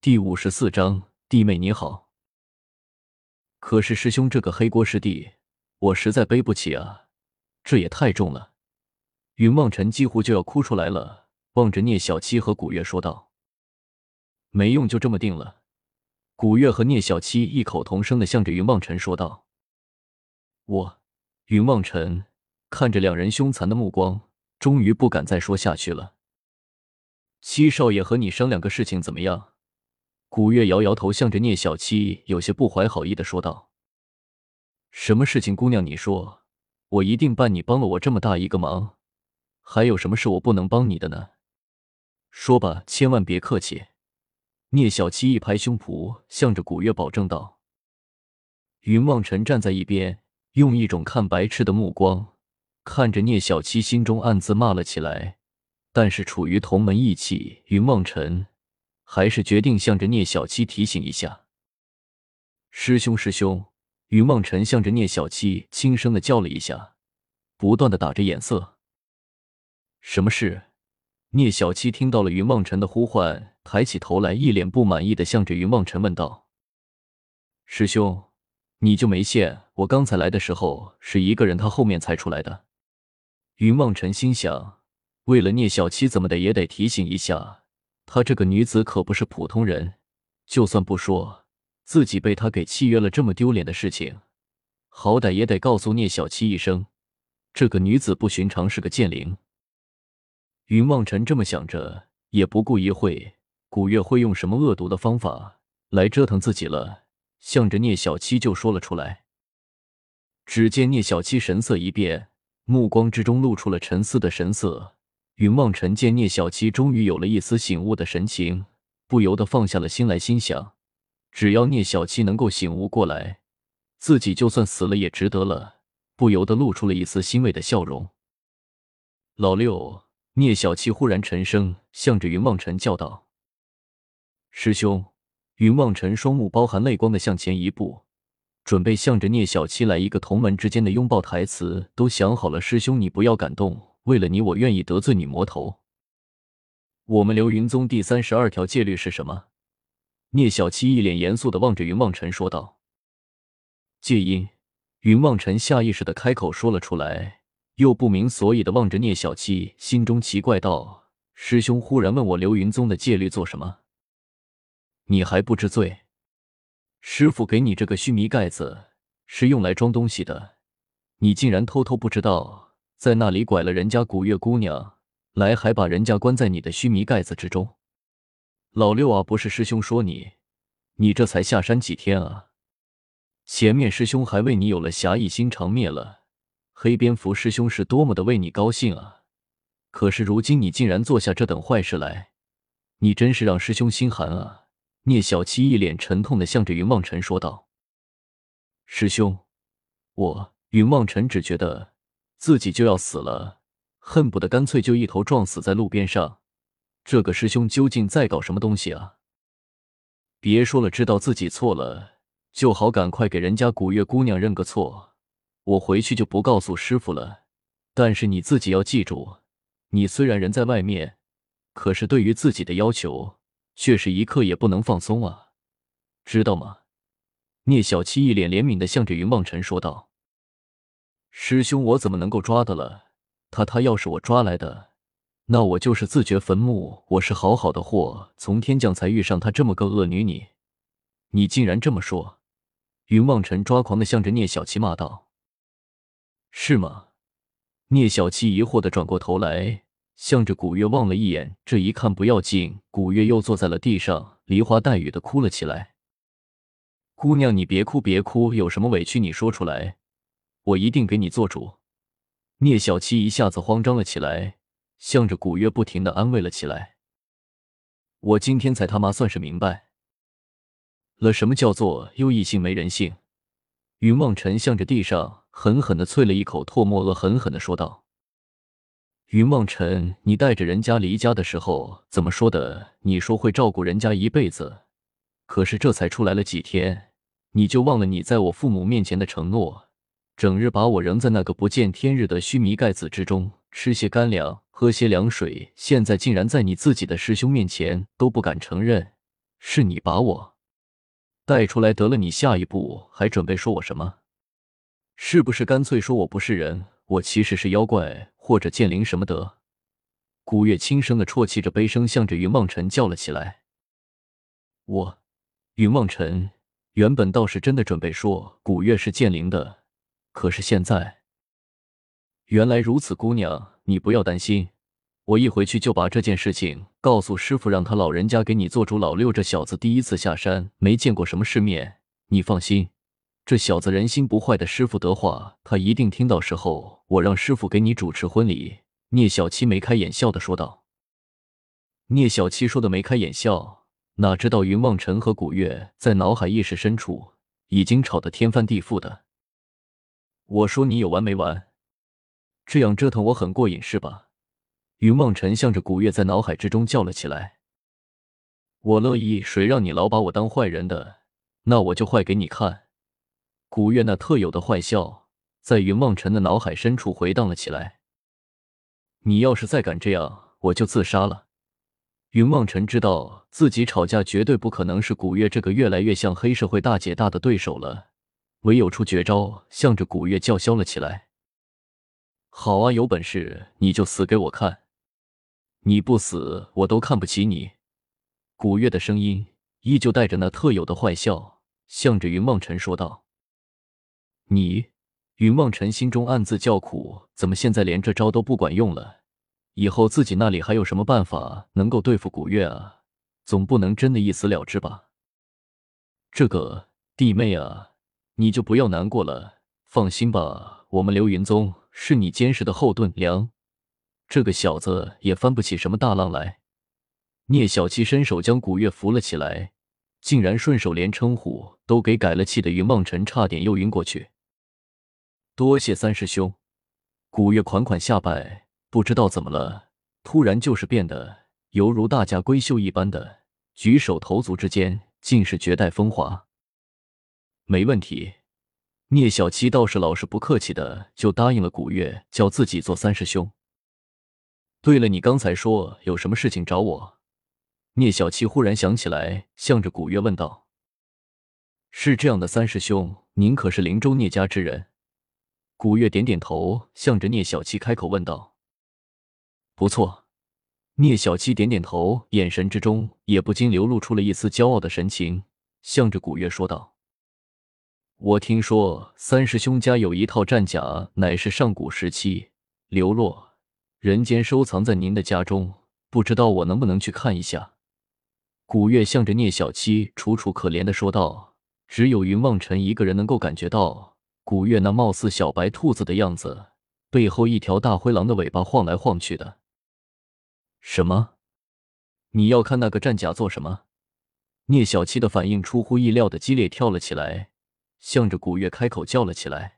第五十四章，弟妹你好。可是师兄，这个黑锅师弟，我实在背不起啊，这也太重了。云望尘几乎就要哭出来了，望着聂小七和古月说道：“没用，就这么定了。”古月和聂小七异口同声的向着云望尘说道：“我。”云望尘看着两人凶残的目光，终于不敢再说下去了。七少爷和你商量个事情怎么样？古月摇摇头，向着聂小七有些不怀好意的说道：“什么事情，姑娘，你说，我一定办。你帮了我这么大一个忙，还有什么是我不能帮你的呢？说吧，千万别客气。”聂小七一拍胸脯，向着古月保证道。云望尘站在一边，用一种看白痴的目光看着聂小七，心中暗自骂了起来。但是处于同门义气，云望尘。还是决定向着聂小七提醒一下，师兄师兄。云梦辰向着聂小七轻声的叫了一下，不断的打着眼色。什么事？聂小七听到了云梦辰的呼唤，抬起头来，一脸不满意的向着云梦辰问道：“师兄，你就没见我刚才来的时候是一个人，他后面才出来的？”云梦辰心想，为了聂小七，怎么的也得提醒一下。她这个女子可不是普通人，就算不说自己被他给契约了这么丢脸的事情，好歹也得告诉聂小七一声，这个女子不寻常，是个剑灵。云望尘这么想着，也不顾一会古月会用什么恶毒的方法来折腾自己了，向着聂小七就说了出来。只见聂小七神色一变，目光之中露出了沉思的神色。云望尘见聂小七终于有了一丝醒悟的神情，不由得放下了心来，心想：只要聂小七能够醒悟过来，自己就算死了也值得了。不由得露出了一丝欣慰的笑容。老六，聂小七忽然沉声向着云望尘叫道：“师兄！”云望尘双目包含泪光的向前一步，准备向着聂小七来一个同门之间的拥抱。台词都想好了，师兄你不要感动。为了你，我愿意得罪女魔头。我们流云宗第三十二条戒律是什么？聂小七一脸严肃的望着云望尘说道。戒音。云望尘下意识的开口说了出来，又不明所以的望着聂小七，心中奇怪道：“师兄忽然问我流云宗的戒律做什么？你还不知罪？师傅给你这个须弥盖子是用来装东西的，你竟然偷偷不知道。”在那里拐了人家古月姑娘来，还把人家关在你的须弥盖子之中。老六啊，不是师兄说你，你这才下山几天啊？前面师兄还为你有了侠义心肠，灭了黑蝙蝠师兄是多么的为你高兴啊！可是如今你竟然做下这等坏事来，你真是让师兄心寒啊！聂小七一脸沉痛的向着云望尘说道：“师兄，我……”云望尘只觉得。自己就要死了，恨不得干脆就一头撞死在路边上。这个师兄究竟在搞什么东西啊？别说了，知道自己错了就好，赶快给人家古月姑娘认个错。我回去就不告诉师傅了。但是你自己要记住，你虽然人在外面，可是对于自己的要求却是一刻也不能放松啊，知道吗？聂小七一脸怜悯的向着云望尘说道。师兄，我怎么能够抓的了？他他要是我抓来的，那我就是自掘坟墓。我是好好的货，从天降才遇上他这么个恶女，你你竟然这么说！云望尘抓狂的向着聂小七骂道：“是吗？”聂小七疑惑的转过头来，向着古月望了一眼。这一看不要紧，古月又坐在了地上，梨花带雨的哭了起来。姑娘，你别哭别哭，有什么委屈你说出来。我一定给你做主。聂小七一下子慌张了起来，向着古月不停的安慰了起来。我今天才他妈算是明白了什么叫做优异性没人性。云望尘向着地上狠狠的啐了一口唾沫，恶狠狠的说道：“云望尘，你带着人家离家的时候怎么说的？你说会照顾人家一辈子，可是这才出来了几天，你就忘了你在我父母面前的承诺？”整日把我扔在那个不见天日的须弥盖子之中，吃些干粮，喝些凉水，现在竟然在你自己的师兄面前都不敢承认，是你把我带出来得了，你下一步还准备说我什么？是不是干脆说我不是人，我其实是妖怪或者剑灵什么的？古月轻声的啜泣着，悲声向着云望尘叫了起来。我，云望尘原本倒是真的准备说古月是剑灵的，可是现在，原来如此，姑娘，你不要担心。我一回去就把这件事情告诉师傅，让他老人家给你做主。老六这小子第一次下山，没见过什么世面，你放心，这小子人心不坏的。师傅的话，他一定听到。时候我让师傅给你主持婚礼。聂小七眉开眼笑的说道。聂小七说的眉开眼笑，哪知道云望尘和古月在脑海意识深处已经吵得天翻地覆的。我说你有完没完？这样折腾我很过瘾是吧？云望尘向着古月在脑海之中叫了起来：“我乐意，谁让你老把我当坏人的，那我就坏给你看。”古月那特有的坏笑在云望尘的脑海深处回荡了起来。你要是再敢这样，我就自杀了。云望尘知道自己吵架绝对不可能是古月这个越来越像黑社会大姐大的对手了，唯有出绝招，向着古月叫嚣了起来：“好啊，有本事你就死给我看！”你不死，我都看不起你。古月的声音依旧带着那特有的坏笑，向着云望尘说道：“你。”云望尘心中暗自叫苦，怎么现在连这招都不管用了？以后自己那里还有什么办法能够对付古月啊？总不能真的一死了之吧？这个弟妹啊，你就不要难过了，放心吧，我们流云宗是你坚实的后盾。梁。这个小子也翻不起什么大浪来。聂小七伸手将古月扶了起来，竟然顺手连称呼都给改了，气的云梦尘差点又晕过去。多谢三师兄，古月款款下拜。不知道怎么了，突然就是变得犹如大家闺秀一般的，举手投足之间尽是绝代风华。没问题，聂小七倒是老实不客气的就答应了古月，叫自己做三师兄。对了，你刚才说有什么事情找我？聂小七忽然想起来，向着古月问道：“是这样的，三师兄，您可是灵州聂家之人？”古月点点头，向着聂小七开口问道：“不错。”聂小七点点头，眼神之中也不禁流露出了一丝骄傲的神情，向着古月说道：“我听说三师兄家有一套战甲，乃是上古时期流落。”人间收藏在您的家中，不知道我能不能去看一下？古月向着聂小七楚楚可怜的说道。只有云望尘一个人能够感觉到，古月那貌似小白兔子的样子，背后一条大灰狼的尾巴晃来晃去的。什么？你要看那个战甲做什么？聂小七的反应出乎意料的激烈，跳了起来，向着古月开口叫了起来。